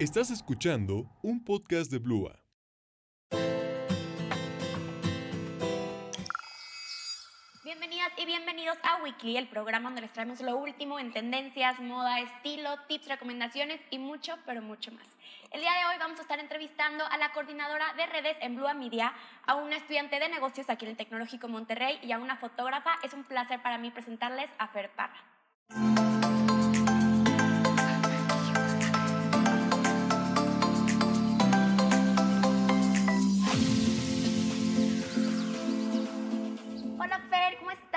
Estás escuchando un podcast de Blua. Bienvenidas y bienvenidos a Weekly, el programa donde les traemos lo último en tendencias, moda, estilo, tips, recomendaciones y mucho, pero mucho más. El día de hoy vamos a estar entrevistando a la coordinadora de redes en Blua Media, a una estudiante de negocios aquí en el Tecnológico Monterrey y a una fotógrafa. Es un placer para mí presentarles a Fer Parra.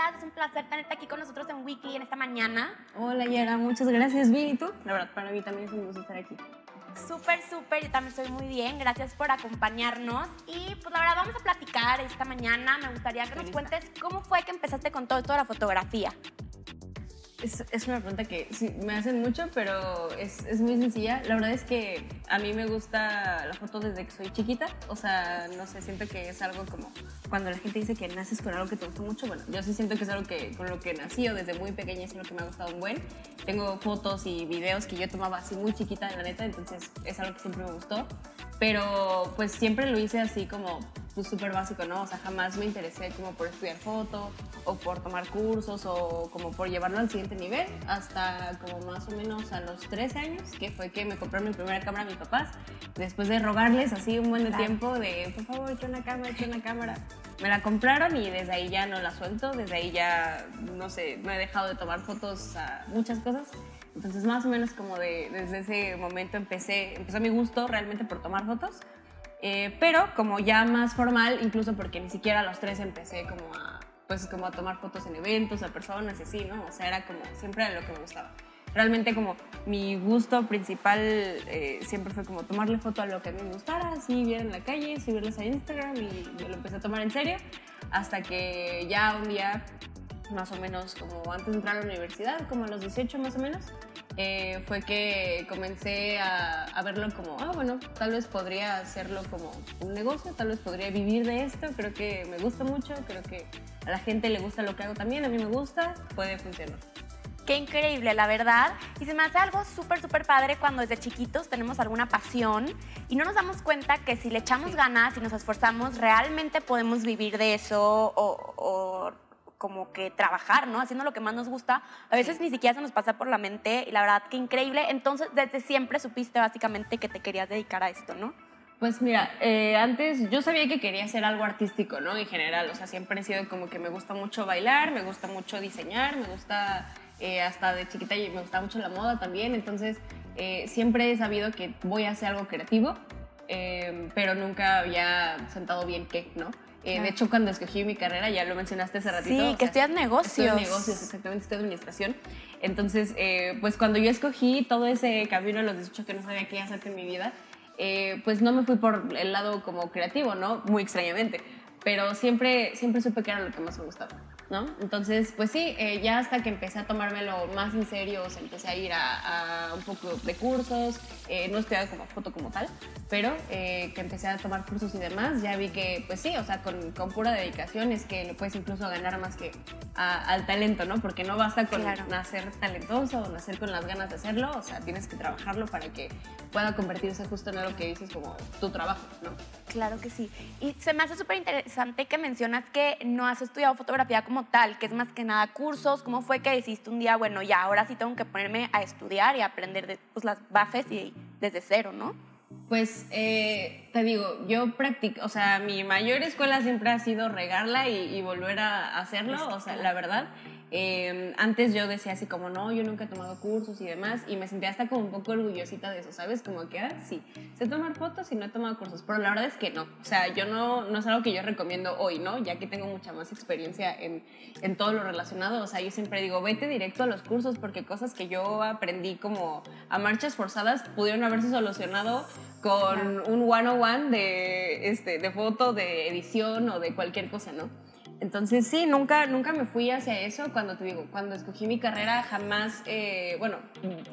Estás? Es un placer tenerte aquí con nosotros en Weekly en esta mañana. Hola Yara, muchas gracias. Bien, ¿y tú? La verdad, para mí también es un gusto estar aquí. Súper, súper, yo también estoy muy bien. Gracias por acompañarnos. Y pues la verdad vamos a platicar esta mañana. Me gustaría que nos cuentes cómo fue que empezaste con todo esto de la fotografía. Es, es, una pregunta que me hacen mucho, pero es, es, muy sencilla. La verdad es que a mí me gusta la foto desde que soy chiquita. O sea, no sé, siento que es algo como cuando la gente dice que naces con algo que te gusta mucho. Bueno, yo sí siento que es algo que con lo que nací o desde muy pequeña es lo que me ha gustado un buen. Tengo fotos y videos que yo tomaba así muy chiquita, la neta, entonces es algo que siempre me gustó. Pero pues siempre lo hice así como pues súper básico, ¿no? O sea, jamás me interesé como por estudiar foto o por tomar cursos o como por llevarlo al siguiente nivel hasta como más o menos a los 13 años, que fue que me compraron mi primera cámara a mis papás. Después de rogarles así un buen de tiempo de, por favor, echa una cámara, echa una cámara. Me la compraron y desde ahí ya no la suelto, desde ahí ya, no sé, no he dejado de tomar fotos a muchas cosas. Entonces más o menos como de, desde ese momento empecé, empezó mi gusto realmente por tomar fotos. Eh, pero como ya más formal, incluso porque ni siquiera a los tres empecé como a, pues como a tomar fotos en eventos, a personas y así, ¿no? O sea, era como siempre era lo que me gustaba. Realmente como mi gusto principal eh, siempre fue como tomarle foto a lo que a mí me gustara, así ver en la calle, subirles a Instagram y yo lo empecé a tomar en serio hasta que ya un día más o menos como antes de entrar a la universidad, como a los 18 más o menos, eh, fue que comencé a, a, verlo como, ah, bueno, tal vez podría hacerlo como un negocio, tal vez podría vivir de esto, creo que me gusta mucho, creo que a la gente le gusta lo que hago también, a mí me gusta, puede funcionar. Qué increíble, la verdad. Y se me hace algo súper, súper padre cuando desde chiquitos tenemos alguna pasión y no nos damos cuenta que si le echamos ganas y nos esforzamos, realmente podemos vivir de eso o, o como que trabajar, ¿no? Haciendo lo que más nos gusta. A veces ni siquiera se nos pasa por la mente y la verdad que increíble. Entonces, desde siempre supiste básicamente que te querías dedicar a esto, ¿no? Pues mira, eh, antes yo sabía que quería hacer algo artístico, ¿no? En general, o sea, siempre he sido como que me gusta mucho bailar, me gusta mucho diseñar, me gusta eh, hasta de chiquita me gusta mucho la moda también, entonces eh, siempre he sabido que voy a hacer algo creativo, eh, pero nunca había sentado bien qué, ¿no? Eh, de hecho, cuando escogí mi carrera, ya lo mencionaste hace ratito. Sí, que o sea, estudias negocios. Negocios, exactamente, estudio administración. Entonces, eh, pues cuando yo escogí todo ese camino a los 18 que no sabía qué hacer en mi vida, eh, pues no me fui por el lado como creativo, ¿no? Muy extrañamente. Pero siempre, siempre supe que era lo que más me gustaba. ¿No? Entonces, pues sí, eh, ya hasta que empecé a tomármelo más en serio, o sea, empecé a ir a, a un poco de cursos, eh, no estudiaba como foto como tal, pero eh, que empecé a tomar cursos y demás, ya vi que, pues sí, o sea, con, con pura dedicación es que le puedes incluso ganar más que a, al talento, ¿no? Porque no basta con claro. nacer talentoso o nacer con las ganas de hacerlo, o sea, tienes que trabajarlo para que pueda convertirse justo en algo que dices como tu trabajo, ¿no? Claro que sí. Y se me hace súper interesante que mencionas que no has estudiado fotografía como tal, que es más que nada cursos. ¿Cómo fue que decidiste un día, bueno, ya ahora sí tengo que ponerme a estudiar y aprender de, pues, las bases y desde cero, ¿no? Pues eh, te digo, yo practico, o sea, mi mayor escuela siempre ha sido regarla y, y volver a hacerlo, o sea, la verdad. Eh, antes yo decía así como, no, yo nunca he tomado cursos y demás, y me sentía hasta como un poco orgullosita de eso, ¿sabes? Como que, ah, sí, sé tomar fotos y no he tomado cursos, pero la verdad es que no, o sea, yo no, no es algo que yo recomiendo hoy, ¿no? Ya que tengo mucha más experiencia en, en todo lo relacionado, o sea, yo siempre digo, vete directo a los cursos, porque cosas que yo aprendí como a marchas forzadas pudieron haberse solucionado con un one-on-one de, este, de foto, de edición o de cualquier cosa, ¿no? Entonces sí, nunca, nunca me fui hacia eso. Cuando te digo, cuando escogí mi carrera, jamás, eh, bueno,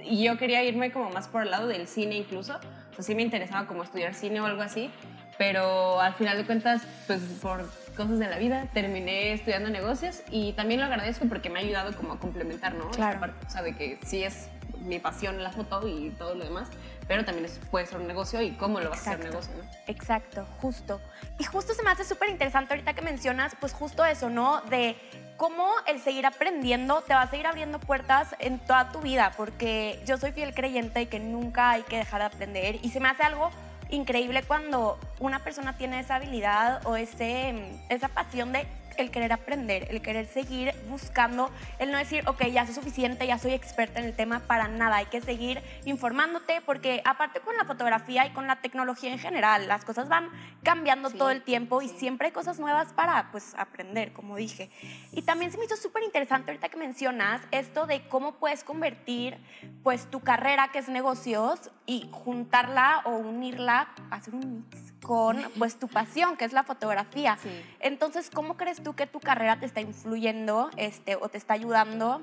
y yo quería irme como más por el lado del cine incluso. O sea, sí me interesaba como estudiar cine o algo así, pero al final de cuentas, pues por cosas de la vida, terminé estudiando negocios y también lo agradezco porque me ha ayudado como a complementar, ¿no? Claro. Parte, o sea, de que sí es mi pasión la foto y todo lo demás, pero también es- puede ser un negocio y cómo lo vas a hacer negocio, ¿no? Exacto, justo. Y justo se me hace súper interesante ahorita que mencionas, pues justo eso, ¿no? De cómo el seguir aprendiendo te va a seguir abriendo puertas en toda tu vida, porque yo soy fiel creyente de que nunca hay que dejar de aprender y se me hace algo increíble cuando una persona tiene esa habilidad o ese, esa pasión de el querer aprender, el querer seguir buscando, el no decir, ok, ya soy suficiente, ya soy experta en el tema, para nada, hay que seguir informándote porque aparte con la fotografía y con la tecnología en general, las cosas van cambiando Sí, todo el tiempo y sí. siempre hay cosas nuevas para pues aprender, como dije. Y también se me hizo súper interesante ahorita que mencionas esto de cómo puedes convertir pues tu carrera que es negocios y juntarla o unirla, hacer un mix con pues tu pasión que es la fotografía. Sí. Entonces, ¿cómo crees tú que tu carrera te está influyendo este, o te está ayudando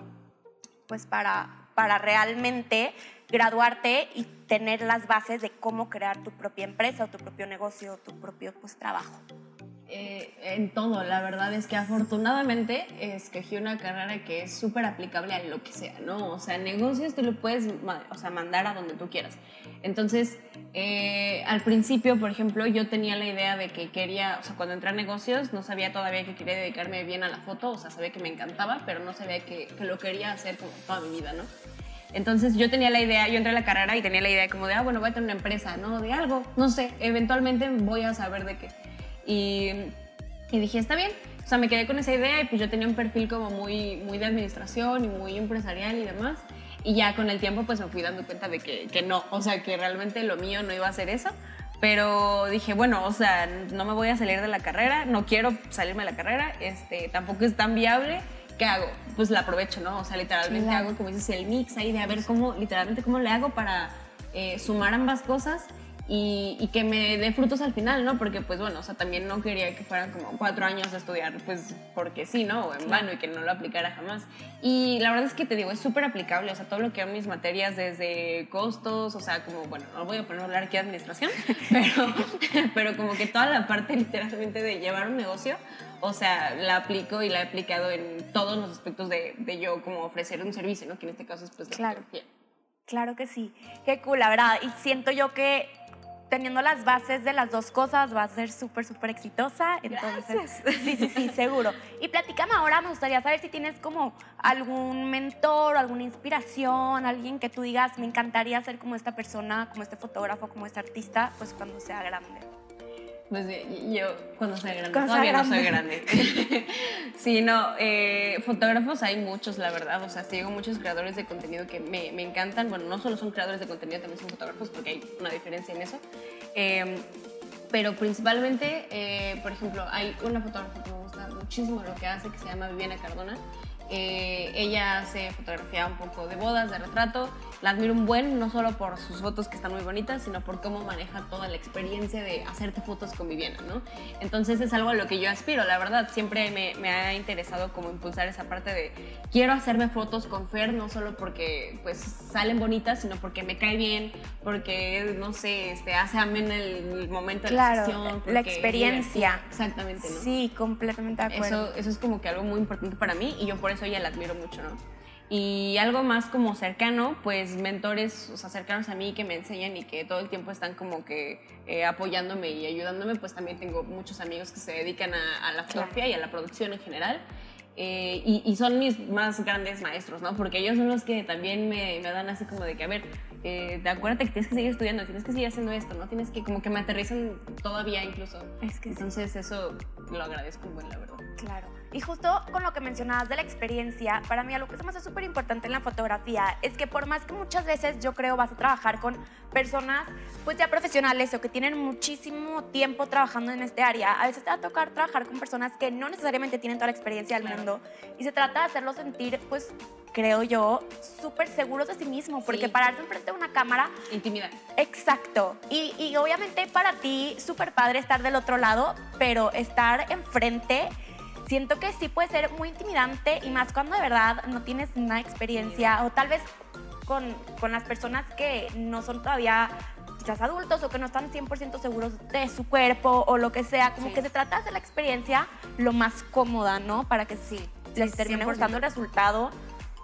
pues para, para realmente graduarte y tener las bases de cómo crear tu propia empresa o tu propio negocio o tu propio pues, trabajo? Eh, en todo, la verdad es que afortunadamente escogí una carrera que es súper aplicable a lo que sea, ¿no? O sea, negocios tú lo puedes o sea, mandar a donde tú quieras. Entonces, eh, al principio, por ejemplo, yo tenía la idea de que quería, o sea, cuando entré a negocios no sabía todavía que quería dedicarme bien a la foto, o sea, sabía que me encantaba, pero no sabía que, que lo quería hacer como toda mi vida, ¿no? Entonces yo tenía la idea, yo entré a la carrera y tenía la idea como de, ah, bueno, voy a tener una empresa, ¿no? De algo, no sé, eventualmente voy a saber de qué. Y, y dije, está bien. O sea, me quedé con esa idea y pues yo tenía un perfil como muy, muy de administración y muy empresarial y demás. Y ya con el tiempo pues me fui dando cuenta de que, que no, o sea, que realmente lo mío no iba a ser eso. Pero dije, bueno, o sea, no me voy a salir de la carrera, no quiero salirme de la carrera, este, tampoco es tan viable. ¿Qué hago? Pues la aprovecho, ¿no? O sea, literalmente Claro. hago, como dices, el mix ahí de a ver cómo, literalmente, cómo le hago para eh, sumar ambas cosas y, y que me dé frutos al final, ¿no? Porque, pues bueno, o sea, también no quería que fueran como cuatro años de estudiar, pues porque sí, ¿no? O en vano y que no lo aplicara jamás. Y la verdad es que te digo, es súper aplicable, o sea, todo lo que son mis materias, desde costos, o sea, como, bueno, no voy a poner a hablar aquí de administración, pero, pero como que toda la parte literalmente de llevar un negocio, o sea, la aplico y la he aplicado en todos los aspectos de, de yo como ofrecer un servicio, ¿no? Que en este caso es pues la Claro. fotografía. Claro que sí. Qué cool, la verdad. Y siento yo que teniendo las bases de las dos cosas va a ser súper, súper exitosa. Entonces, sí, sí, sí, seguro. Y platícame ahora, me gustaría saber si tienes como algún mentor, alguna inspiración, alguien que tú digas, me encantaría ser como esta persona, como este fotógrafo, como este artista, pues cuando sea grande. Pues yo cuando sea grande, Cuando todavía sea no soy grande. sí, no, eh, fotógrafos hay muchos, la verdad. O sea, sigo muchos creadores de contenido que me, me encantan. Bueno, no solo son creadores de contenido, también son fotógrafos porque hay una diferencia en eso. Eh, pero principalmente, eh, por ejemplo, hay una fotógrafa que me gusta muchísimo lo que hace, que se llama Viviana Cardona. Eh, ella hace fotografía un poco de bodas, de retrato. La admiro un buen, no solo por sus fotos que están muy bonitas, sino por cómo maneja toda la experiencia de hacerte fotos con Viviana, ¿no? Entonces es algo a lo que yo aspiro, la verdad. Siempre me, me ha interesado como impulsar esa parte de quiero hacerme fotos con Fer, no solo porque pues salen bonitas, sino porque me cae bien, porque, no sé, este, hace amén el momento de la Claro, sesión. la experiencia. Exactamente, ¿no? Sí, completamente de acuerdo. Eso, eso es como que algo muy importante para mí y yo por eso a ella la admiro mucho, ¿no? Y algo más como cercano, pues mentores, o sea, cercanos a mí que me enseñan y que todo el tiempo están como que eh, apoyándome y ayudándome, pues también tengo muchos amigos que se dedican a, a la fotografía y a la producción en general. Eh, y, y son mis más grandes maestros, ¿no? Porque ellos son los que también me, me dan así como de que, a ver, eh, te acuérdate que tienes que seguir estudiando, tienes que seguir haciendo esto, ¿no? Tienes que, como que me aterrizan todavía incluso. Es que sí. Entonces eso lo agradezco un buen, la verdad. Claro. Y justo con lo que mencionabas de la experiencia, para mí algo que se me hace súper importante en la fotografía es que por más que muchas veces yo creo vas a trabajar con personas pues ya profesionales o que tienen muchísimo tiempo trabajando en este área, a veces te va a tocar trabajar con personas que no necesariamente tienen toda la experiencia del mundo y se trata de hacerlos sentir pues creo yo súper seguros de sí mismos porque Sí. pararse enfrente de una cámara Intimidad. Exacto. Y, y obviamente para ti, súper padre estar del otro lado, pero estar enfrente, siento que sí puede ser muy intimidante y más cuando de verdad no tienes una experiencia o tal vez con, con las personas que no son todavía quizás adultos o que no están 100% seguros de su cuerpo o lo que sea, como Sí. que se trata de la experiencia lo más cómoda, ¿no? Para que sí, les termine 100%. gustando el resultado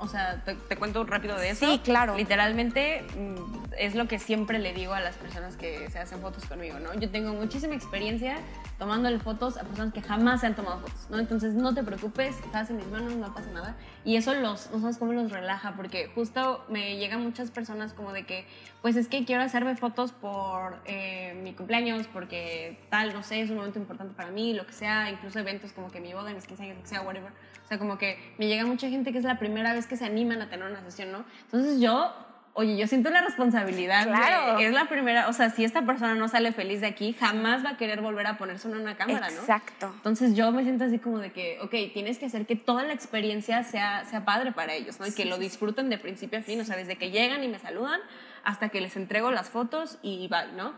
O sea, te, te cuento rápido de eso. Sí, claro. Literalmente mm, es lo que siempre le digo a las personas que se hacen fotos conmigo, ¿no? Yo tengo muchísima experiencia tomándole fotos a personas que jamás se han tomado fotos, ¿no? Entonces no te preocupes, estás en mis manos, no pasa nada. Y eso los, no sabes cómo los relaja, porque justo me llegan muchas personas como de que, pues es que quiero hacerme fotos por eh, mi cumpleaños, porque tal, no sé, es un momento importante para mí, lo que sea, incluso eventos como que mi boda, mis 15 años, lo que sea, whatever. O sea, como que me llega mucha gente que es la primera vez que se animan a tener una sesión, ¿no? Entonces yo oye, yo siento la responsabilidad. Claro. de- es la primera, o sea, si esta persona no sale feliz de aquí, jamás va a querer volver a ponerse en una cámara, ¿no? Exacto. Entonces yo me siento así como de que, ok, tienes que hacer que toda la experiencia sea, sea padre para ellos, ¿no? Y que lo disfruten de principio a fin, o sea, desde que llegan y me saludan hasta que les entrego las fotos y bye, ¿no?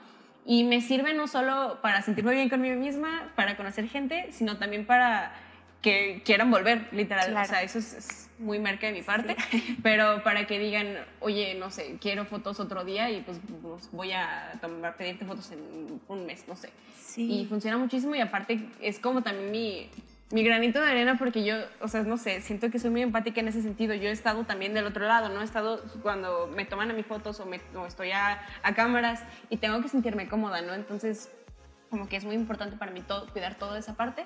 Y me sirve no solo para sentirme bien conmigo misma, para conocer gente, sino también para que quieran volver, literal. Claro. O sea, eso es, es muy merca de mi parte, pero para que digan, oye, no sé, quiero fotos otro día y pues, pues, voy a tomar, pedirte fotos en un mes, no sé. Sí. Y funciona muchísimo y aparte es como también mi, mi granito de arena porque yo, o sea, no sé, siento que soy muy empática en ese sentido. Yo he estado también del otro lado, ¿no? He estado cuando me toman a mis fotos o, me, o estoy a, a cámaras y tengo que sentirme cómoda, ¿no? Entonces, como que es muy importante para mí todo, cuidar toda esa parte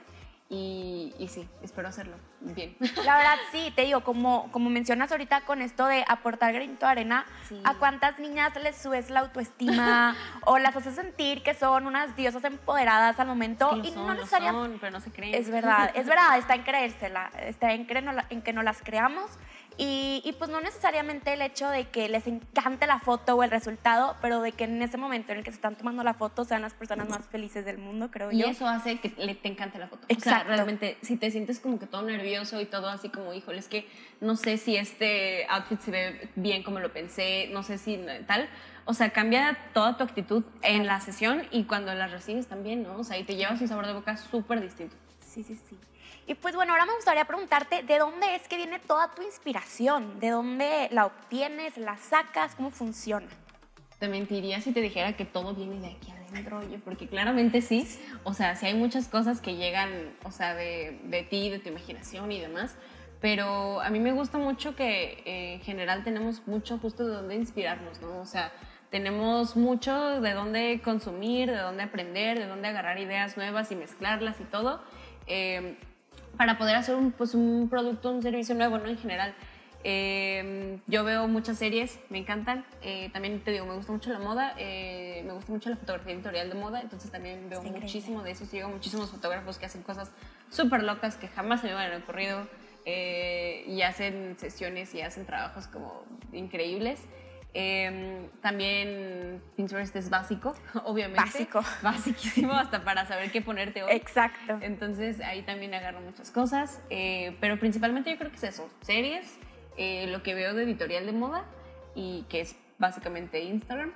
y, y sí, espero hacerlo bien. La verdad, sí, te digo, como, como mencionas ahorita con esto de aportar granito de arena, Sí. ¿a cuántas niñas les subes la autoestima o las haces sentir que son unas diosas empoderadas al momento? Lo y son, no lo necesariamente. pero no se creen. Es verdad, es verdad, está en creérsela, está en, que no en que no las creamos. Y, y pues no necesariamente el hecho de que les encante la foto o el resultado, pero de que en ese momento en el que se están tomando la foto sean las personas más felices del mundo, creo Y yo. eso hace que le, te encante la foto. O sea, Exacto. realmente, si te sientes como que todo nervioso y todo así como, híjole, es que no sé si este outfit se ve bien como lo pensé, no sé si tal. O sea, cambia toda tu actitud en la sesión y cuando la recibes también, ¿no? O sea, y te llevas un sabor de boca súper distinto. Sí, sí, sí. Y pues bueno, ahora me gustaría preguntarte, ¿de dónde es que viene toda tu inspiración? ¿De dónde la obtienes, la sacas? ¿Cómo funciona? Te mentiría si te dijera que todo viene de aquí adentro, oye, porque claramente sí. O sea, sí hay muchas cosas que llegan, o sea, de, de ti, de tu imaginación y demás. Pero a mí me gusta mucho que eh, en general tenemos mucho justo de dónde inspirarnos, ¿no? O sea, tenemos mucho de dónde consumir, de dónde aprender, de dónde agarrar ideas nuevas y mezclarlas y todo. eh, para poder hacer un, pues, un producto, un servicio nuevo, ¿no? En general. Eh, yo veo muchas series, me encantan. Eh, también te digo, me gusta mucho la moda, eh, me gusta mucho la fotografía editorial de moda, entonces también veo Está increíble. muchísimo de eso. Sigo muchísimos fotógrafos que hacen cosas súper locas que jamás se me hubieran ocurrido eh, y hacen sesiones y hacen trabajos como increíbles. Eh, también Pinterest es básico, obviamente. Básico. Basiquísimo hasta para saber qué ponerte hoy. Exacto. Entonces ahí también agarro muchas cosas, eh, pero principalmente yo creo que es eso, series, eh, lo que veo de editorial de moda y que es básicamente Instagram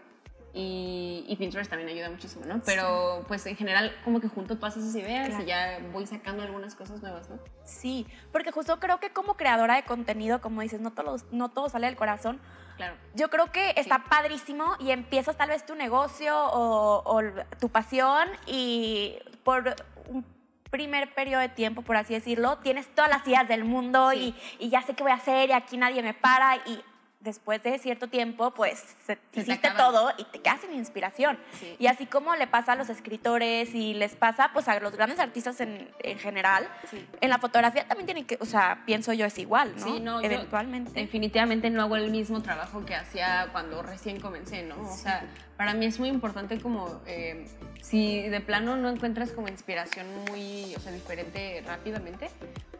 y, y Pinterest también ayuda muchísimo, ¿no? Pero pues en general como que junto todas esas ideas Claro. y ya voy sacando algunas cosas nuevas, ¿no? Sí, porque justo creo que como creadora de contenido, como dices, no todo, no todo sale del corazón. Claro. Yo creo que está padrísimo y empiezas tal vez tu negocio o, o tu pasión y por un primer periodo de tiempo, por así decirlo, tienes todas las ideas del mundo Sí. y, y ya sé qué voy a hacer y aquí nadie me para y después de cierto tiempo, pues se, te hiciste todo y te quedas sin inspiración. Sí. Y así como le pasa a los escritores y les pasa pues a los grandes artistas en, en general, Sí. en la fotografía también tienen que, o sea, pienso yo es igual, ¿no? Sí, no, yo Eventualmente. definitivamente no hago el mismo trabajo que hacía cuando recién comencé, ¿no? O sea, para mí es muy importante como eh, si de plano no encuentras como inspiración muy, o sea, diferente rápidamente,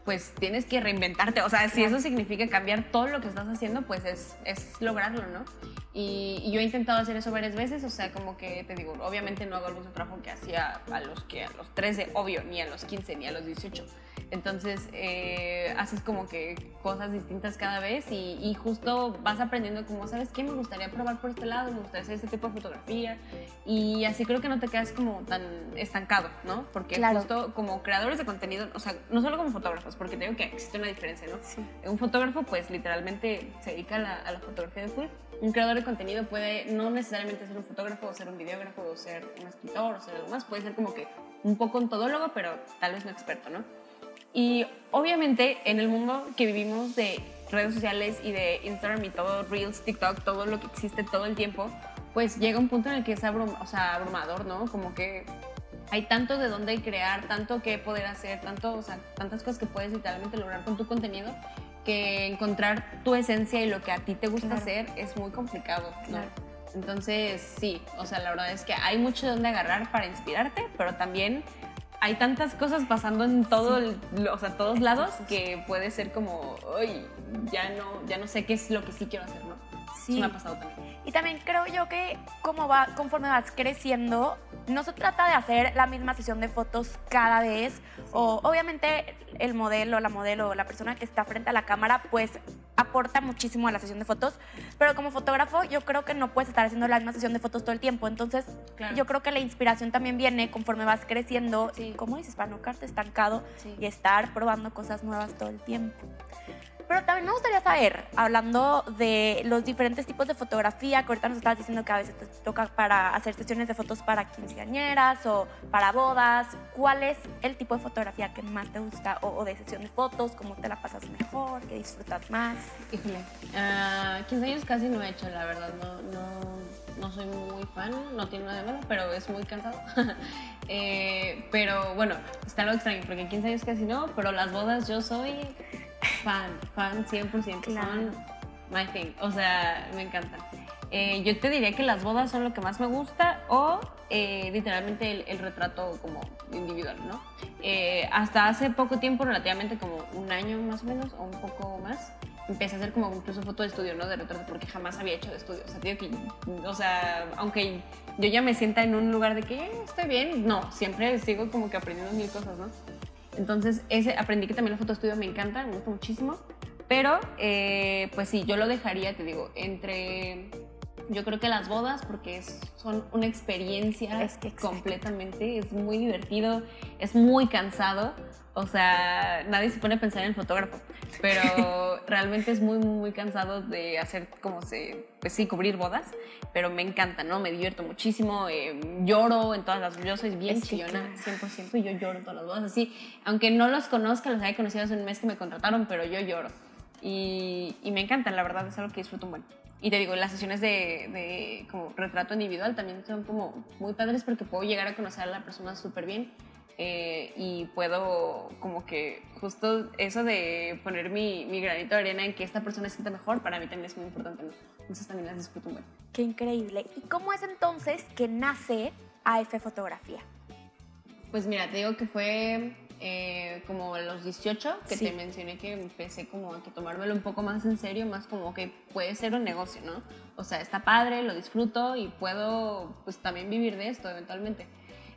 pues tienes que reinventarte. O sea, si eso significa cambiar todo lo que estás haciendo, pues es, es lograrlo, ¿no? Y, y yo he intentado hacer eso varias veces, o sea, como que te digo, obviamente no hago el mismo trabajo que hacía a los que a los 13, obvio, ni a los 15, ni a los 18. Entonces, eh, haces como que cosas distintas cada vez y, y justo vas aprendiendo como, ¿sabes qué? Me gustaría probar por este lado, me gustaría hacer este tipo de fotografía y así creo que no te quedas como tan estancado, ¿no? Porque Claro. justo como creadores de contenido, o sea, no solo como fotógrafos, porque te digo que existe una diferencia, ¿no? Sí. Un fotógrafo, pues literalmente se dedica a la, a la fotografía de full. Un creador de contenido puede no necesariamente ser un fotógrafo, o ser un videógrafo, o ser un escritor, o ser algo más. Puede ser como que un poco un todólogo, pero tal vez no experto, ¿no? Y obviamente en el mundo que vivimos de redes sociales y de Instagram y todo, Reels, TikTok, todo lo que existe todo el tiempo, pues llega un punto en el que es abrum o sea, abrumador, ¿no? Como que hay tanto de dónde crear, tanto que poder hacer, tanto, o sea, tantas cosas que puedes literalmente lograr con tu contenido que encontrar tu esencia y lo que a ti te gusta Claro. hacer es muy complicado, ¿no? Claro. Entonces, sí, o sea, la verdad es que hay mucho de dónde agarrar para inspirarte, pero también hay tantas cosas pasando en todo, el- o sea, todos lados que puede ser como, uy, ya no, ya no sé qué es lo que sí quiero hacer, ¿no? Sí. Eso me ha pasado también. Y también creo yo que como va, conforme vas creciendo, no se trata de hacer la misma sesión de fotos cada vez. O obviamente el modelo, la modelo la persona que está frente a la cámara, pues aporta muchísimo a la sesión de fotos. Pero como fotógrafo, yo creo que no puedes estar haciendo la misma sesión de fotos todo el tiempo. Entonces, Claro. yo creo que la inspiración también viene conforme vas creciendo. Sí. como dices, para no quedarte estancado Sí. y estar probando cosas nuevas todo el tiempo. Pero también me gustaría saber, hablando de los diferentes tipos de fotografía, que ahorita nos estabas diciendo que a veces te toca para hacer sesiones de fotos para quinceañeras o para bodas, ¿cuál es el tipo de fotografía que más te gusta o, de sesión de fotos? ¿Cómo te la pasas mejor? ¿Qué disfrutas más? Híjole, ah, 15 años casi no he hecho, la verdad, no, no, no soy muy fan, no tiene nada de malo, pero es muy cansado. Eh, pero bueno, está algo extraño, porque 15 años casi no, pero las bodas yo soy fan, fan 100%, Claro. son my thing, o sea, me encantan. Eh, yo te diría que las bodas son lo que más me gusta o eh, literalmente el, el retrato como individual, ¿no? Eh, hasta hace poco tiempo, relativamente como un año más o menos, o un poco más, empecé a hacer como incluso foto de estudio, ¿no? De retrato, porque jamás había hecho de estudio. O sea, digo que, o sea, aunque yo ya me sienta en un lugar de que "Eh, estoy bien, no, siempre sigo como que aprendiendo mil cosas, ¿no? Entonces, ese, aprendí que también la foto de estudio me encanta, me gusta muchísimo. Pero, eh, pues sí, yo lo dejaría, te digo, entre. Yo creo que las bodas, porque es- son una experiencia Es que completamente, es muy divertido, es muy cansado. O sea, nadie se pone a pensar en el fotógrafo, pero realmente es muy, muy, muy cansado de hacer como se, pues sí, cubrir bodas, pero me encanta, ¿no? Me divierto muchísimo, eh, lloro en todas las, yo soy bien Es chillona, claro. 100%, y yo lloro en todas las bodas, así, aunque no los conozca, los haya conocido hace un mes que me contrataron, pero yo lloro. Y, y me encantan, la verdad, es algo que disfruto un buen. Y te digo, las sesiones de, de como retrato individual también son como muy padres porque puedo llegar a conocer a la persona súper bien eh, y puedo como que justo eso de poner mi, mi granito de arena en que esta persona se sienta mejor, para mí también es muy importante, ¿no? Entonces también las disfruto buen. Qué increíble. ¿Y cómo es entonces que nace AF Fotografía? Pues mira, te digo que fue eh, como a los 18 que Sí. te mencioné que empecé como a que tomármelo un poco más en serio, más como que puede ser un negocio, ¿no? O sea, está padre, lo disfruto y puedo pues también vivir de esto eventualmente.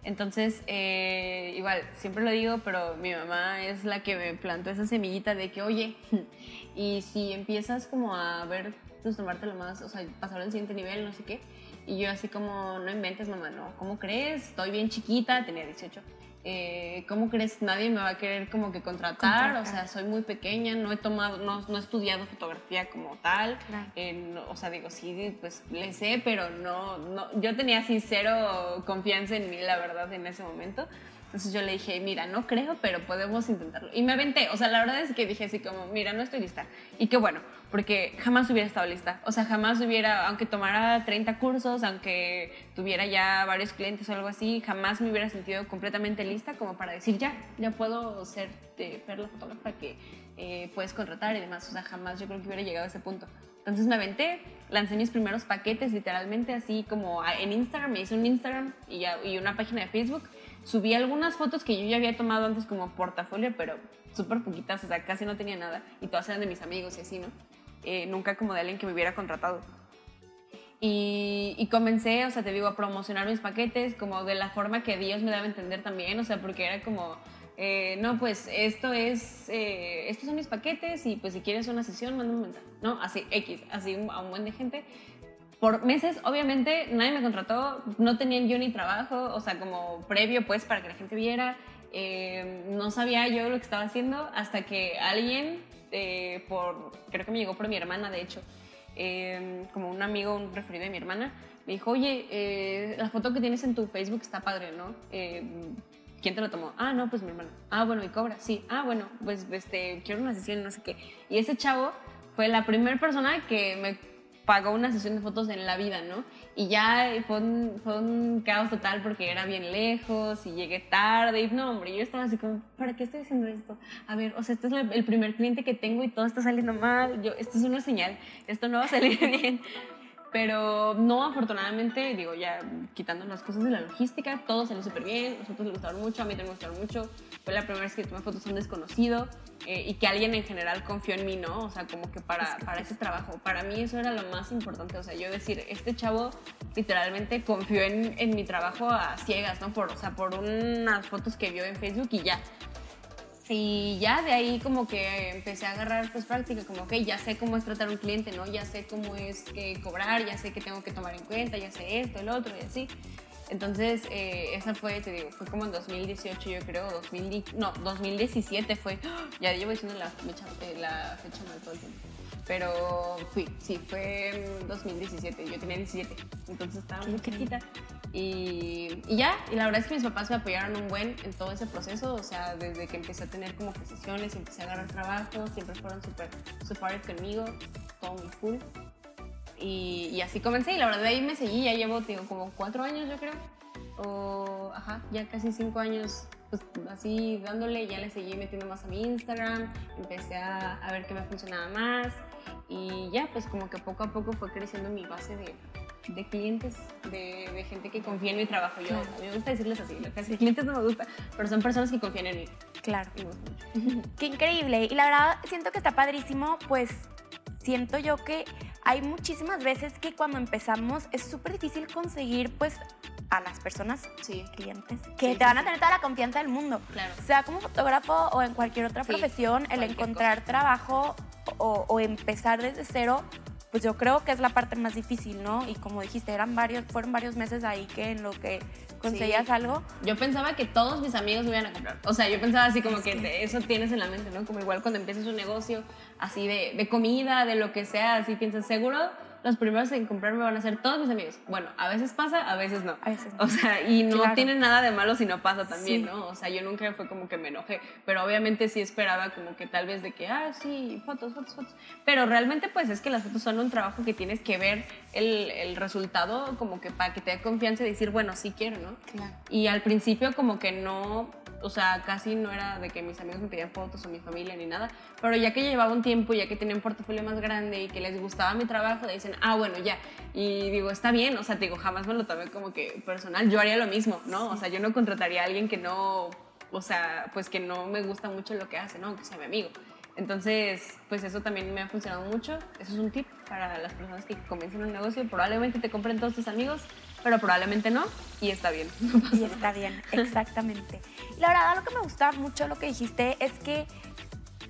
Entonces, eh, igual, siempre lo digo, pero mi mamá es la que me plantó esa semillita de que, oye, y si empiezas como a ver, pues tomártelo más, o sea, pasar al siguiente nivel, no sé qué, y yo así como, no inventes, mamá, no, ¿cómo crees? Estoy bien chiquita, tenía 18. Eh, ¿Cómo crees? Nadie me va a querer como que contratar, o sea, soy muy pequeña, no he tomado, no, no he estudiado fotografía como tal, Claro. eh, no- o sea, digo, sí, pues le sé, pero no, no, yo tenía así cero confianza en mí, la verdad, en ese momento. Entonces yo le dije, mira, no creo, pero podemos intentarlo. Y me aventé, o sea, la verdad es que dije así como, mira, no estoy lista. Y qué bueno, porque jamás hubiera estado lista. O sea, jamás hubiera, aunque tomara 30 cursos, aunque tuviera ya varios clientes o algo así, jamás me hubiera sentido completamente lista como para decir, ya, ya puedo ser eh, Fer la fotógrafa que eh, puedes contratar y demás. O sea, jamás yo creo que hubiera llegado a ese punto. Entonces me aventé, lancé mis primeros paquetes literalmente así como en Instagram, me hice un Instagram y, ya- y una página de Facebook. Subí algunas fotos que yo ya había tomado antes como portafolio, pero súper poquitas, o sea, casi no tenía nada. Y todas eran de mis amigos y así, ¿no? Eh, nunca como de alguien que me hubiera contratado. Y, y comencé, o sea, te digo, a promocionar mis paquetes como de la forma que Dios me daba a entender también, o sea, porque era como, eh, no, pues esto es, eh, estos son mis paquetes y pues si quieres una sesión, manda un mensaje, ¿no? Así, X, así a un buen de gente. Por meses, obviamente, nadie me contrató, no tenía yo ni trabajo, o sea, como previo, pues, para que la gente viera. Eh, no sabía yo lo que estaba haciendo hasta que alguien, eh, por, creo que me llegó por mi hermana, de hecho, eh, como un amigo, un referido de mi hermana, me dijo, oye, eh, la foto que tienes en tu Facebook está padre, ¿no? Eh, ¿Quién te lo tomó? Ah, no, pues mi hermana. Ah, bueno, ¿y cobra? Sí. Ah, bueno, pues este, quiero una sesión, no sé qué. Y ese chavo fue la primera persona que me pagó una sesión de fotos en la vida, ¿no? Y ya fue un, fue un caos total porque era bien lejos y llegué tarde y no, hombre, yo estaba así como, ¿para qué estoy haciendo esto? A ver, o sea, este es el primer cliente que tengo y todo está saliendo mal, yo, esto es una señal, esto no va a salir bien. Pero no, afortunadamente, digo, ya quitando las cosas de la logística, todo salió súper bien, nosotros le gustaron mucho, a mí también me gustaron mucho. Fue la primera vez que tomé fotos a un desconocido eh, y que alguien en general confió en mí, ¿no? O sea, como que para, para ese trabajo. Para mí eso era lo más importante, o sea, yo decir, este chavo literalmente confió en, en mi trabajo a ciegas, ¿no? Por, o sea, por unas fotos que vio en Facebook y ya. Y ya de ahí como que empecé a agarrar pues práctica, como que ya sé cómo es tratar a un cliente, ¿no? Ya sé cómo es que cobrar, ya sé que tengo que tomar en cuenta, ya sé esto, el otro y así. Entonces, eh, esa fue, te digo, fue como en 2018 yo creo, 2000, no, 2017 fue, ya llevo diciendo la fecha, eh, la fecha mal todo el tiempo. Pero fui, sí, fue en 2017, yo tenía 17, entonces estaba muy chiquita. Y, y, ya, y la verdad es que mis papás me apoyaron un buen en todo ese proceso, o sea, desde que empecé a tener como posiciones, empecé a agarrar trabajo, siempre fueron súper supportive conmigo, todo muy cool. Y, y, así comencé, y la verdad de ahí me seguí, ya llevo digo, como cuatro años yo creo, o ajá, ya casi cinco años, pues así dándole, ya le seguí metiendo más a mi Instagram, empecé a, a ver qué me funcionaba más, y ya, pues como que poco a poco fue creciendo mi base de, de clientes, de, de, gente que confía en mi trabajo. Yo, a mí me gusta decirles así, casi clientes no me gusta, pero son personas que confían en mí. Claro. Qué increíble. Y la verdad, siento que está padrísimo, pues siento yo que hay muchísimas veces que cuando empezamos es súper difícil conseguir, pues, a las personas, sí. clientes, que sí, te van a tener toda la confianza del mundo. Claro. Sea como fotógrafo o en cualquier otra profesión, el encontrar cosa. trabajo o, o empezar desde cero pues yo creo que es la parte más difícil, ¿no? Y como dijiste, eran varios, fueron varios meses ahí que en lo que conseguías sí. algo. Yo pensaba que todos mis amigos me iban a comprar. O sea, yo pensaba así como que te, eso tienes en la mente, ¿no? Como igual cuando empiezas un negocio así de, de comida, de lo que sea, así piensas, seguro los primeros en comprarme van a ser todos mis amigos. Bueno, a veces pasa, a veces no. A veces no. O sea, y no claro. tiene nada de malo si no pasa también, sí. ¿no? O sea, yo nunca fue como que me enojé, pero obviamente sí esperaba como que tal vez de que, ah, sí, fotos, fotos, fotos. Pero realmente pues es que las fotos son un trabajo que tienes que ver el, el resultado como que para que te dé confianza y decir, bueno, sí quiero, ¿no? Claro. Y al principio como que no o sea, casi no era de que mis amigos me pedían fotos o mi familia ni nada, pero ya que llevaba un tiempo, ya que tenía un portafolio más grande y que les gustaba mi trabajo, dicen, ah, bueno, ya. Y digo, está bien, o sea, digo, jamás me lo tomé como que personal, yo haría lo mismo, ¿no? O sea, yo no contrataría a alguien que no, o sea, pues que no me gusta mucho lo que hace, ¿no? Que sea mi amigo. Entonces, pues eso también me ha funcionado mucho. Eso es un tip para las personas que comienzan un negocio. Probablemente te compren todos tus amigos, pero probablemente no, y está bien. No y está bien, exactamente. La verdad, lo que me gusta mucho lo que dijiste es que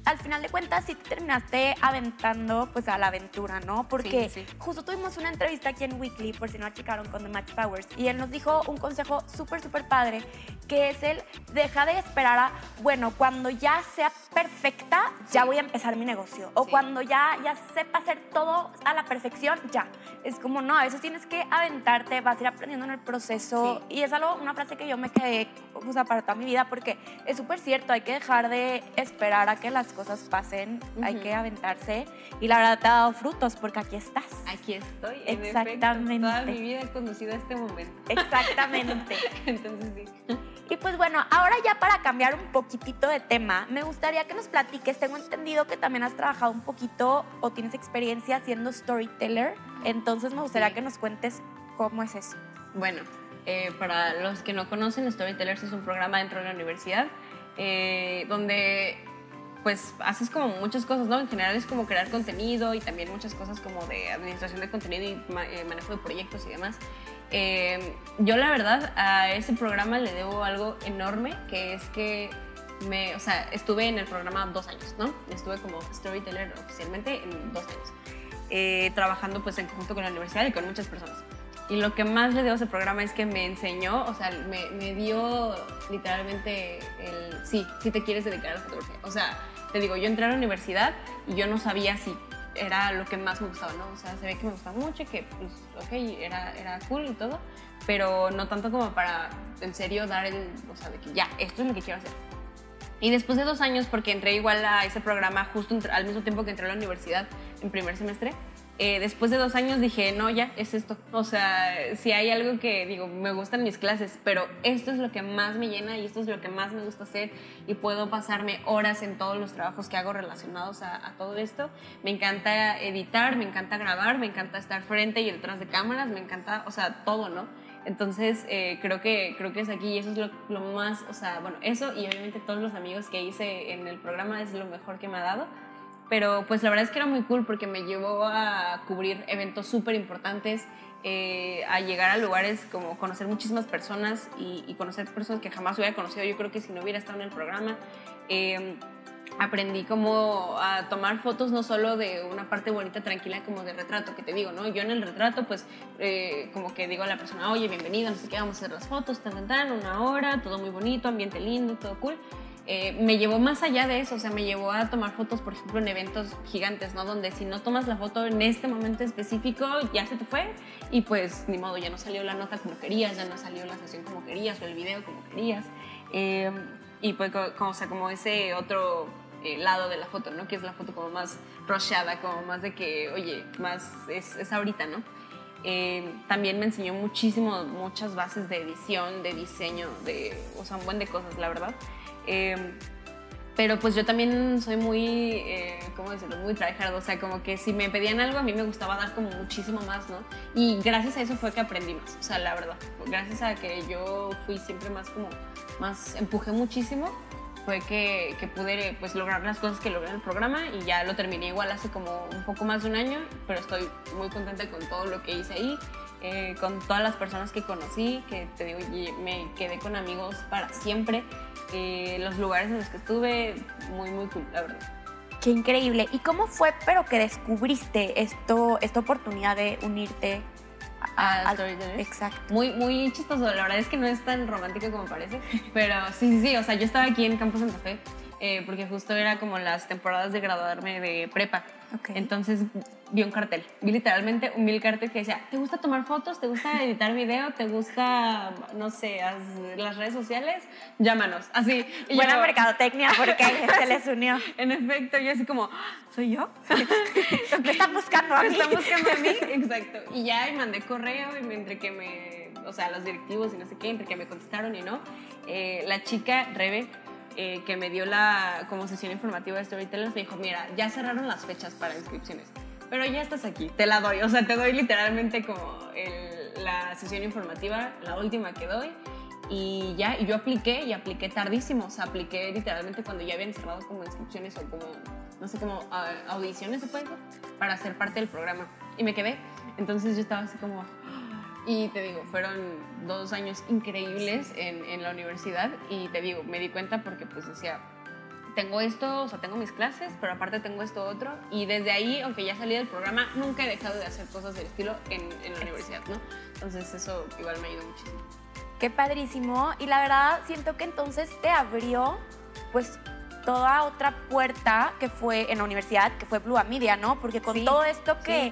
al final de cuentas sí te terminaste aventando pues a la aventura, ¿no? Porque sí, sí. justo tuvimos una entrevista aquí en Weekly, por si no checaron, con The Match Powers, y él nos dijo un consejo súper, súper padre, que es el deja de esperar a, bueno, cuando ya sea perfecta, ya voy a empezar mi negocio. O cuando ya, ya sepa hacer todo a la perfección, ya. Es como, no, a veces tienes que aventarte, vas a ir aprendiendo en el proceso. Y es algo, una frase que yo me quedé, o sea, para toda mi vida, porque es súper cierto, hay que dejar de esperar a que las cosas pasen, uh -huh. hay que aventarse. Y la verdad te ha dado frutos, porque aquí estás. Aquí estoy. Exactamente. Efecto, toda mi vida he conducido a este momento. Exactamente. Entonces sí. Y pues bueno, ahora ya para cambiar un poquitito de tema, me gustaría que nos platiques. Tengo entendido que también has trabajado un poquito o tienes experiencia siendo storyteller. Entonces me gustaría sí. que nos cuentes cómo es eso. Bueno, eh, para los que no conocen, Storytellers es un programa dentro de la universidad eh, donde pues haces como muchas cosas, ¿no? En general es como crear contenido y también muchas cosas como de administración de contenido y eh, manejo de proyectos y demás. Eh, yo la verdad a ese programa le debo algo enorme, que es que me, o sea, estuve en el programa dos años, ¿no? Estuve como storyteller oficialmente en dos años, eh, trabajando pues en conjunto con la universidad y con muchas personas. Y lo que más le debo a ese programa es que me enseñó, o sea, me, me dio literalmente el, sí, si te quieres dedicar a la fotografía. O sea, te digo, yo entré a la universidad y yo no sabía si era lo que más me gustaba, ¿no? O sea, se ve que me gustaba mucho, que pues, ok, era, era cool y todo, pero no tanto como para en serio dar el, o sea, de que ya, esto es lo que quiero hacer. Y después de dos años, porque entré igual a ese programa justo al mismo tiempo que entré a la universidad, en primer semestre. Eh, después de dos años dije, no, ya, es esto. O sea, si hay algo que digo, me gustan mis clases, pero esto es lo que más me llena y esto es lo que más me gusta hacer y puedo pasarme horas en todos los trabajos que hago relacionados a, todo esto. Me encanta editar, me encanta grabar, me encanta estar frente y detrás de cámaras, me encanta, o sea, todo, ¿no? Entonces, eh, creo, que, creo que es aquí y eso es lo, lo más, o sea, bueno, eso y obviamente todos los amigos que hice en el programa es lo mejor que me ha dado pero pues la verdad es que era muy cool porque me llevó a cubrir eventos súper importantes, eh, a llegar a lugares como conocer muchísimas personas y, conocer personas que jamás hubiera conocido, yo creo que si no hubiera estado en el programa. Em, aprendí como a tomar fotos no solo de una parte bonita, tranquila, como de retrato, que te digo, ¿no? Yo en el retrato, pues, eh, como que digo a la persona, oye, bienvenido, no sé qué, vamos a hacer las fotos, tan, tan, tan, una hora, todo muy bonito, ambiente lindo, todo cool. Eh, me llevó más allá de eso, o sea, me llevó a tomar fotos, por ejemplo, en eventos gigantes, ¿no? Donde si no tomas la foto en este momento específico, ya se te fue y pues ni modo, ya no salió la nota como querías, ya no salió la sesión como querías o el video como querías. Eh, y pues, como, o sea, como ese otro eh, lado de la foto, ¿no? Que es la foto como más rocheada, como más de que, oye, más es, es ahorita, ¿no? también me enseñó muchísimo, muchas bases de edición, de diseño, de, o sea, un buen de cosas, la verdad. Em, pero pues yo también soy muy, eh, ¿cómo decirlo? Muy tryhard, o sea, como que si me pedían algo a mí me gustaba dar como muchísimo más, ¿no? Y gracias a eso fue que aprendí más, o sea, la verdad, gracias a que yo fui siempre más como, más empujé muchísimo, fue que, que pude pues lograr las cosas que logré en el programa y ya lo terminé igual hace como un poco más de un año, pero estoy muy contenta con todo lo que hice ahí. Eh, con todas las personas que conocí, que te digo, me quedé con amigos para siempre. Eh, los lugares en los que estuve, muy, muy cool, la verdad. Qué increíble. ¿Y cómo fue, pero que descubriste esto, esta oportunidad de unirte a, Exacto. Muy, muy chistoso. La verdad es que no es tan romántico como parece. Pero sí, sí, sí. O sea, yo estaba aquí en Campus Santa Fe eh, porque justo era como las temporadas de graduarme de prepa. Entonces vi un cartel, vi literalmente un mil cartel que decía, ¿te gusta tomar fotos? ¿Te gusta editar video? ¿Te gusta, no sé, las redes sociales? Llámanos, así. Buena mercadotecnia porque se les unió. en efecto, yo así como, ¿soy yo? ¿Me están buscando a mí? ¿Me están buscando a mí? Exacto. Y ya y mandé correo y entre que me, o sea, los directivos y no sé qué, entre que me contestaron y no, eh, la chica, Rebe, eh, que me dio la como sesión informativa de Storytellers me dijo, mira, ya cerraron las fechas para inscripciones, pero ya estás aquí, te la doy, o sea, te doy literalmente como la sesión informativa, la última que doy, y ya, y yo apliqué y apliqué tardísimo, o sea, apliqué literalmente cuando ya habían cerrado como inscripciones o como, no sé, como audiciones, ¿se puede Para ser parte del programa. Y me quedé. Entonces yo estaba así como, y te digo, fueron dos años increíbles en, en, la universidad y te digo, me di cuenta porque pues decía, tengo esto, o sea, tengo mis clases, pero aparte tengo esto otro. Y desde ahí, aunque ya salí del programa, nunca he dejado de hacer cosas del estilo en, en la universidad, ¿no? Entonces eso igual me ayudó muchísimo. Qué padrísimo. Y la verdad, siento que entonces te abrió, pues, toda otra puerta que fue en la universidad, que fue Blue Media, ¿no? Porque con todo esto que,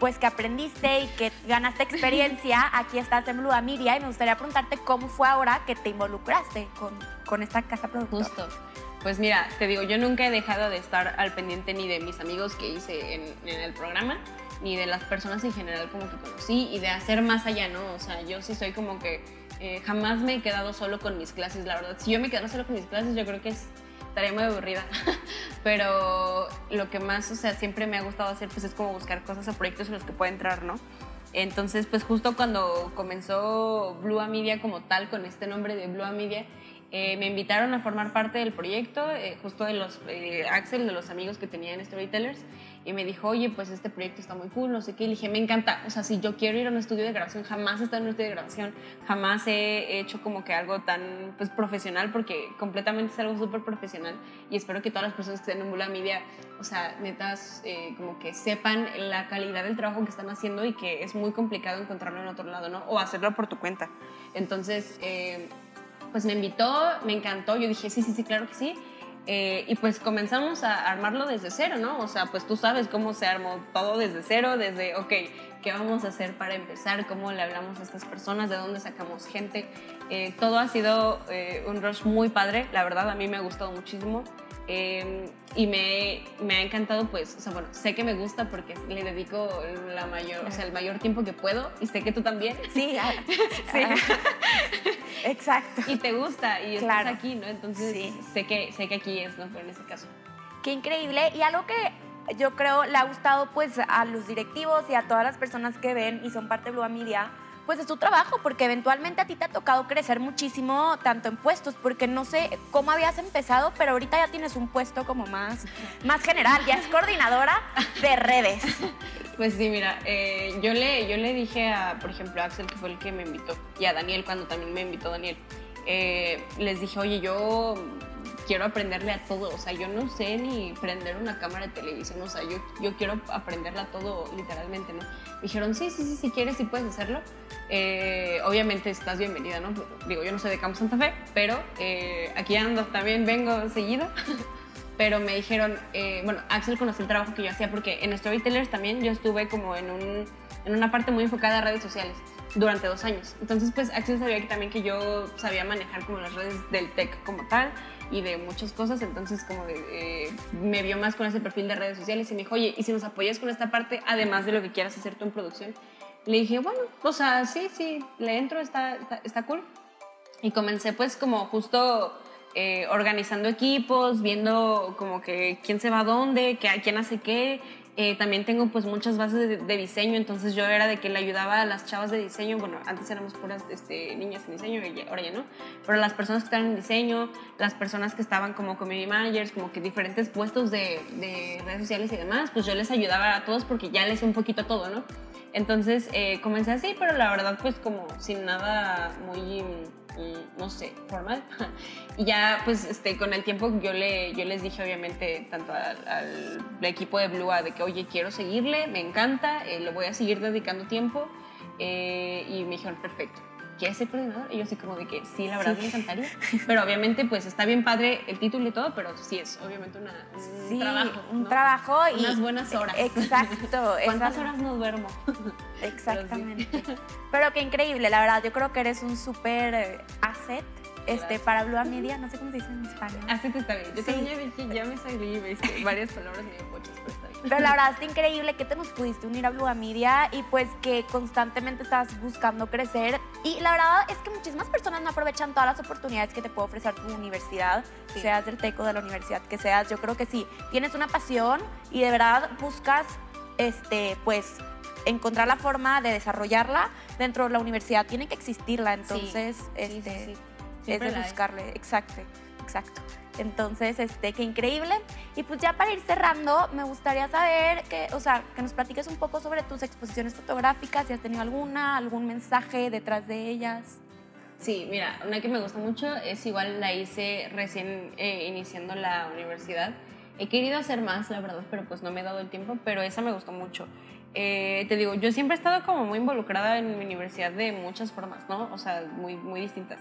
pues, que aprendiste y que ganaste experiencia, aquí estás en Blue Media y me gustaría preguntarte cómo fue ahora que te involucraste con, con esta casa productora. Justo. Pues mira, te digo, yo nunca he dejado de estar al pendiente ni de mis amigos que hice en, el programa, ni de las personas en general como que conocí y de hacer más allá, ¿no? O sea, yo sí soy como que eh, jamás me he quedado solo con mis clases, la verdad. Si yo me quedara solo con mis clases, yo creo que es estaría muy aburrida. Pero lo que más, o sea, siempre me ha gustado hacer, pues es como buscar cosas o proyectos en los que pueda entrar, ¿no? Entonces, pues justo cuando comenzó Blue Media como tal, con este nombre de Blue Media, eh, me invitaron a formar parte del proyecto, eh, justo de los eh, Axel, de los amigos que tenía en Storytellers, y me dijo, oye, pues este proyecto está muy cool, no sé qué. Y le dije, me encanta, o sea, si yo quiero ir a un estudio de grabación, jamás he estado en un estudio de grabación, jamás he hecho como que algo tan pues, profesional, porque completamente es algo súper profesional. Y espero que todas las personas que estén en Bula Media, o sea, netas, como que sepan la calidad del trabajo que están haciendo y que es muy complicado encontrarlo en otro lado, ¿no? O hacerlo por tu cuenta. Entonces, pues me invitó, me encantó, yo dije, sí, sí, sí, claro que sí. Eh, y pues comenzamos a armarlo desde cero, ¿no? O sea, pues tú sabes cómo se armó todo desde cero, desde, ok, ¿qué vamos a hacer para empezar? ¿Cómo le hablamos a estas personas? ¿De dónde sacamos gente? Eh, todo ha sido eh, un rush muy padre, la verdad, a mí me ha gustado muchísimo. Eh, y me, me, ha encantado, pues, o sea, bueno, sé que me gusta porque le dedico la mayor, o sea, el mayor tiempo que puedo y sé que tú también. Sí, ah, sí. Exacto. Y te gusta y estás aquí, ¿no? Entonces sé, que, sé que aquí es, ¿no? Pero en ese caso. Qué increíble. Y algo que yo creo le ha gustado pues a los directivos y a todas las personas que ven y son parte de Blue Media pues es tu trabajo, porque eventualmente a ti te ha tocado crecer muchísimo, tanto en puestos, porque no sé cómo habías empezado, pero ahorita ya tienes un puesto como más, más general, ya es coordinadora de redes. Pues sí, mira, eh, yo, le, yo le dije a, por ejemplo, a Axel, que fue el que me invitó, y a Daniel, cuando también me invitó Daniel, eh, les dije, oye, yo quiero aprenderle a todo, o sea, yo no sé ni prender una cámara de televisión, o sea, yo, yo quiero aprenderle a todo literalmente, ¿no? dijeron, sí, sí, sí, si quieres, sí puedes hacerlo. Eh, obviamente estás bienvenida, ¿no? Digo, yo no soy de Campo Santa Fe, pero eh, aquí ando, también vengo seguido. pero me dijeron, eh, bueno, Axel conoció el trabajo que yo hacía porque en Storytellers también yo estuve como en, un, en una parte muy enfocada a redes sociales durante dos años. Entonces, pues Axel sabía que también que yo sabía manejar como las redes del tech como tal y de muchas cosas, entonces como eh, me vio más con ese perfil de redes sociales y me dijo, oye, ¿y si nos apoyas con esta parte, además de lo que quieras hacer tú en producción? Le dije, bueno, o sea, sí, sí, le entro, está, está, cool. Y comencé pues como justo eh, organizando equipos, viendo como que quién se va a dónde, que, quién hace qué, eh, también tengo pues muchas bases de, diseño, entonces yo era de que le ayudaba a las chavas de diseño, bueno, antes éramos puras este, niñas en diseño, ahora ya no, pero las personas que estaban en diseño, las personas que estaban como community managers, como que diferentes puestos de, de redes sociales y demás, pues yo les ayudaba a todos porque ya les un poquito todo, ¿no? Entonces eh, comencé así, pero la verdad pues como sin nada muy no sé, formal. y ya, pues, este, con el tiempo yo, le, yo les dije, obviamente, tanto al, equipo de Blue de que, oye, quiero seguirle, me encanta, eh, le voy a seguir dedicando tiempo. Eh, y me dijeron, perfecto. ¿Quieres ser? Y yo así como de que sí, la verdad me encantaría. Pero obviamente, pues está bien padre el título y todo, pero sí es obviamente una, un trabajo. Un trabajo y. Unas buenas horas. Exacto. ¿Cuántas horas no duermo? Exactamente. Pero, qué increíble, la verdad. Yo creo que eres un súper eh, asset este, para Blue Media, no sé cómo se dice en español. Asset está bien. Yo también ya, ya me salí ¿viste? varias palabras medio pochas, pero. Pero la verdad está increíble que te nos pudiste unir a Blue Media y pues que constantemente estás buscando crecer. Y la verdad es que muchísimas personas no aprovechan todas las oportunidades que te puede ofrecer tu universidad, seas del TECO, de la universidad que seas. Yo creo que sí, tienes una pasión y de verdad buscas, este, pues encontrar la forma de desarrollarla dentro de la universidad. Tiene que existirla entonces este es de buscarle. Exacto exacto entonces este qué increíble y pues ya para ir cerrando me gustaría saber que o sea que nos platiques un poco sobre tus exposiciones fotográficas si has tenido alguna algún mensaje detrás de ellas Sí, mira, una que me gusta mucho es igual la hice recién eh, iniciando la universidad. He querido hacer más, la verdad, pero pues no me he dado el tiempo, pero esa me gustó mucho. Eh, te digo, yo siempre he estado como muy involucrada en mi universidad de muchas formas, ¿no? O sea, muy, muy distintas.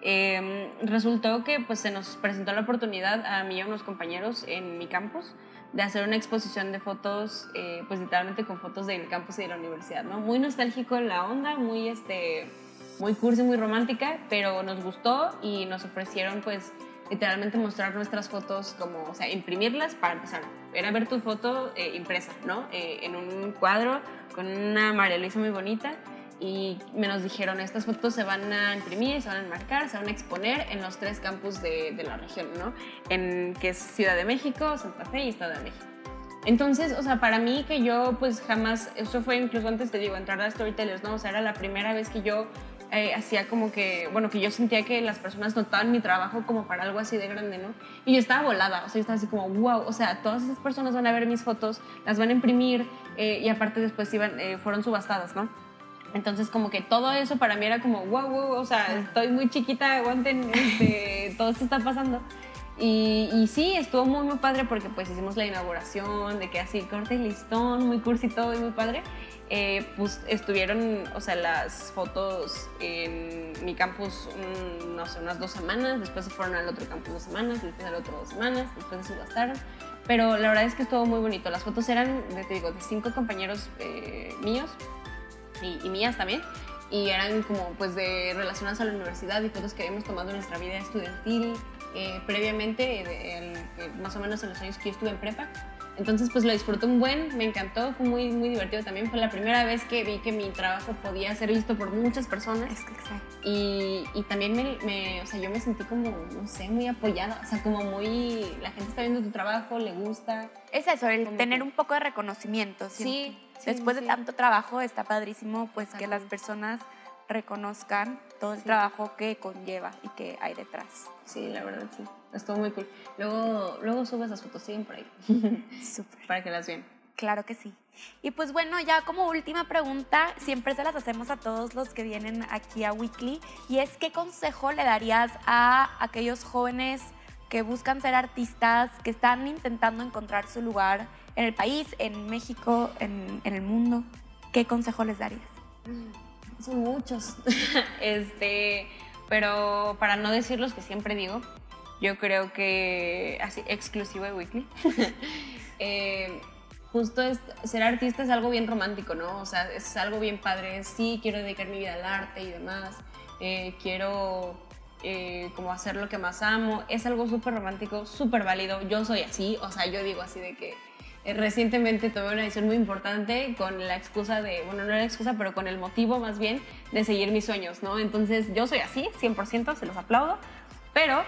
Em, resultó que pues se nos presentó la oportunidad a mí y a unos compañeros en mi campus de hacer una exposición de fotos, eh, pues literalmente con fotos del campus y de la universidad, ¿no? Muy nostálgico la onda, muy, este, muy cursi, muy romántica, pero nos gustó y nos ofrecieron pues literalmente mostrar nuestras fotos, como, o sea, imprimirlas para empezar. Era ver tu foto eh, impresa, ¿no? Eh, en un cuadro con una María Luisa muy bonita y me nos dijeron, estas fotos se van a imprimir, se van a enmarcar, se van a exponer en los tres campus de, de la región, ¿no? En, que es Ciudad de México, Santa Fe y Estado de México. Entonces, o sea, para mí que yo pues jamás, eso fue incluso antes te digo, entrar a Storytellers, ¿no? O sea, era la primera vez que yo eh, hacía como que, bueno, que yo sentía que las personas notaban mi trabajo como para algo así de grande, ¿no? Y yo estaba volada, o sea, yo estaba así como, wow, o sea, todas esas personas van a ver mis fotos, las van a imprimir eh, y aparte después iban, eh, fueron subastadas, ¿no? Entonces, como que todo eso para mí era como, wow, wow, o sea, estoy muy chiquita, aguanten, este, todo esto está pasando. Y, y, sí, estuvo muy, muy padre porque pues hicimos la inauguración, de que así corte y listón, muy cursi todo y muy padre. Eh, pues estuvieron, o sea, las fotos en mi campus, no sé, unas dos semanas, después se fueron al otro campus dos semanas, después al otro dos semanas, después se subastaron. Pero la verdad es que estuvo muy bonito. Las fotos eran, te digo, de cinco compañeros eh, míos y, y, mías también. Y eran como pues de relacionadas a la universidad y fotos que habíamos tomado en nuestra vida estudiantil eh, previamente, más o menos en los años que yo estuve en prepa. Entonces, pues lo disfruté un buen, me encantó, fue muy, muy divertido también. Fue la primera vez que vi que mi trabajo podía ser visto por muchas personas. Y, y también me, o sea, yo me sentí como, no sé, muy apoyada. O sea, como muy, la gente está viendo tu trabajo, le gusta. Es eso, el tener un poco de reconocimiento. Sí. Después de tanto trabajo, está padrísimo, pues que las personas reconozcan todo el trabajo que conlleva y que hay detrás. Sí, la verdad, sí. Estuvo muy cool. Luego, luego subes las fotos, siguen por ahí. Súper. Para que las vean. Claro que sí. Y pues bueno, ya como última pregunta, siempre se las hacemos a todos los que vienen aquí a Weekly, y es ¿qué consejo le darías a aquellos jóvenes que buscan ser artistas, que están intentando encontrar su lugar en el país, en México, en, en el mundo? ¿Qué consejo les darías? Son muchos. este, pero para no decir los que siempre digo, yo creo que, así, exclusivo de Weekly, eh, justo ser artista es algo bien romántico, ¿no? O sea, es algo bien padre. Sí, quiero dedicar mi vida al arte y demás. Eh, quiero eh, como hacer lo que más amo. Es algo súper romántico, súper válido. Yo soy así, o sea, yo digo así de que recientemente tomé una decisión muy importante con la excusa de, bueno, no la excusa, pero con el motivo más bien de seguir mis sueños, ¿no? Entonces yo soy así, 100%, se los aplaudo, pero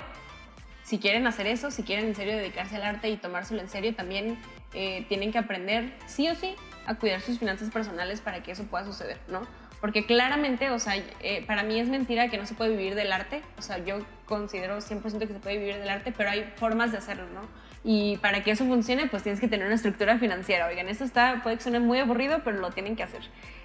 si quieren hacer eso, si quieren en serio dedicarse al arte y tomárselo en serio, también eh, tienen que aprender sí o sí a cuidar sus finanzas personales para que eso pueda suceder, ¿no? Porque claramente, o sea, eh, para mí es mentira que no se puede vivir del arte, o sea, yo considero 100% que se puede vivir del arte, pero hay formas de hacerlo, ¿no? Y para que eso funcione, pues tienes que tener una estructura financiera. Oigan, esto está, puede que suene muy aburrido, pero lo tienen que hacer.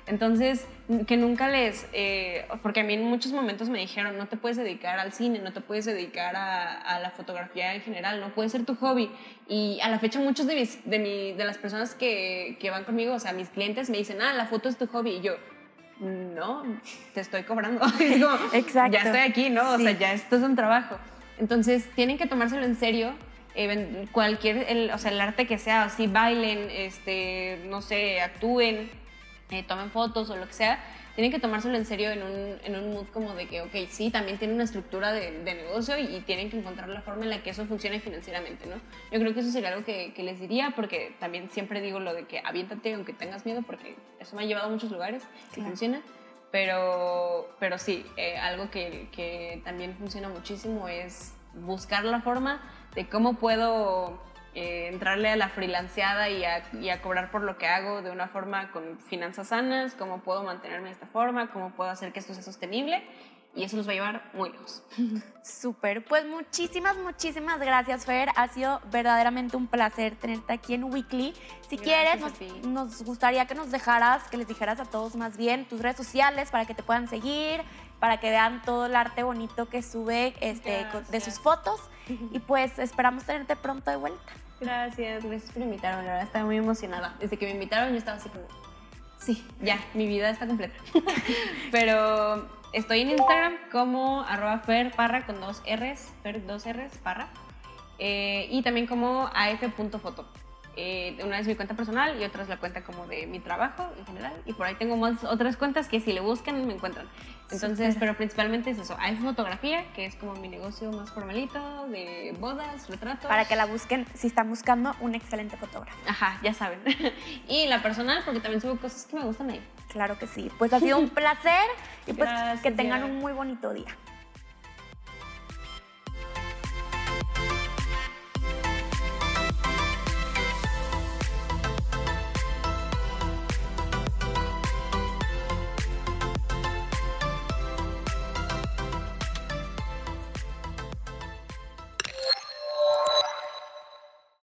Entonces, que nunca les, eh, porque a mí en muchos momentos me dijeron, no te puedes dedicar al cine, no te puedes dedicar a, la fotografía en general, no puede ser tu hobby. Y a la fecha muchos de, mis, de, mi, de las personas que, que van conmigo, o sea, mis clientes me dicen, ah, la foto es tu hobby. Y yo, no, te estoy cobrando. Exacto. Ya estoy aquí, ¿no? O sea, ya esto es un trabajo. Entonces, tienen que tomárselo en serio cualquier, el, o sea, el arte que sea, así bailen, este, no sé, actúen, eh, tomen fotos o lo que sea, tienen que tomárselo en serio en un, en un mood como de que, ok, sí, también tiene una estructura de, de, negocio y, tienen que encontrar la forma en la que eso funcione financieramente, ¿no? Yo creo que eso sería algo que, que les diría, porque también siempre digo lo de que aviéntate aunque tengas miedo, porque eso me ha llevado a muchos lugares que funciona. Pero, pero sí, eh, algo que, que también funciona muchísimo es buscar la forma de cómo puedo eh, entrarle a la freelanceada y a, cobrar por lo que hago de una forma con finanzas sanas, cómo puedo mantenerme de esta forma, cómo puedo hacer que esto sea sostenible y eso nos va a llevar muy lejos. Súper, pues muchísimas, muchísimas gracias Fer, ha sido verdaderamente un placer tenerte aquí en Weekly. Si quieres, nos, gustaría que nos dejaras, que les dijeras a todos más bien tus redes sociales para que te puedan seguir, para que vean todo el arte bonito que sube este, de sus fotos y pues esperamos tenerte pronto de vuelta. Gracias, gracias por invitarme, la verdad estaba muy emocionada. Desde que me invitaron yo estaba así como, sí, ya, mi vida está completa. Pero estoy en Instagram como arroba ferparra con dos R's, fer dos R's, parra. Eh, y también como af.foto. Eh, una es mi cuenta personal y otra es la cuenta como de mi trabajo en general. Y por ahí tengo más otras cuentas que si le buscan me encuentran. Entonces, pero principalmente es eso. Hay fotografía, que es como mi negocio más formalito, de bodas, retratos. Para que la busquen si están buscando un excelente fotógrafo. Ajá, ya saben. y la personal, porque también subo cosas que me gustan ahí. Claro que sí. Pues ha sido un placer y pues que tengan un muy bonito día.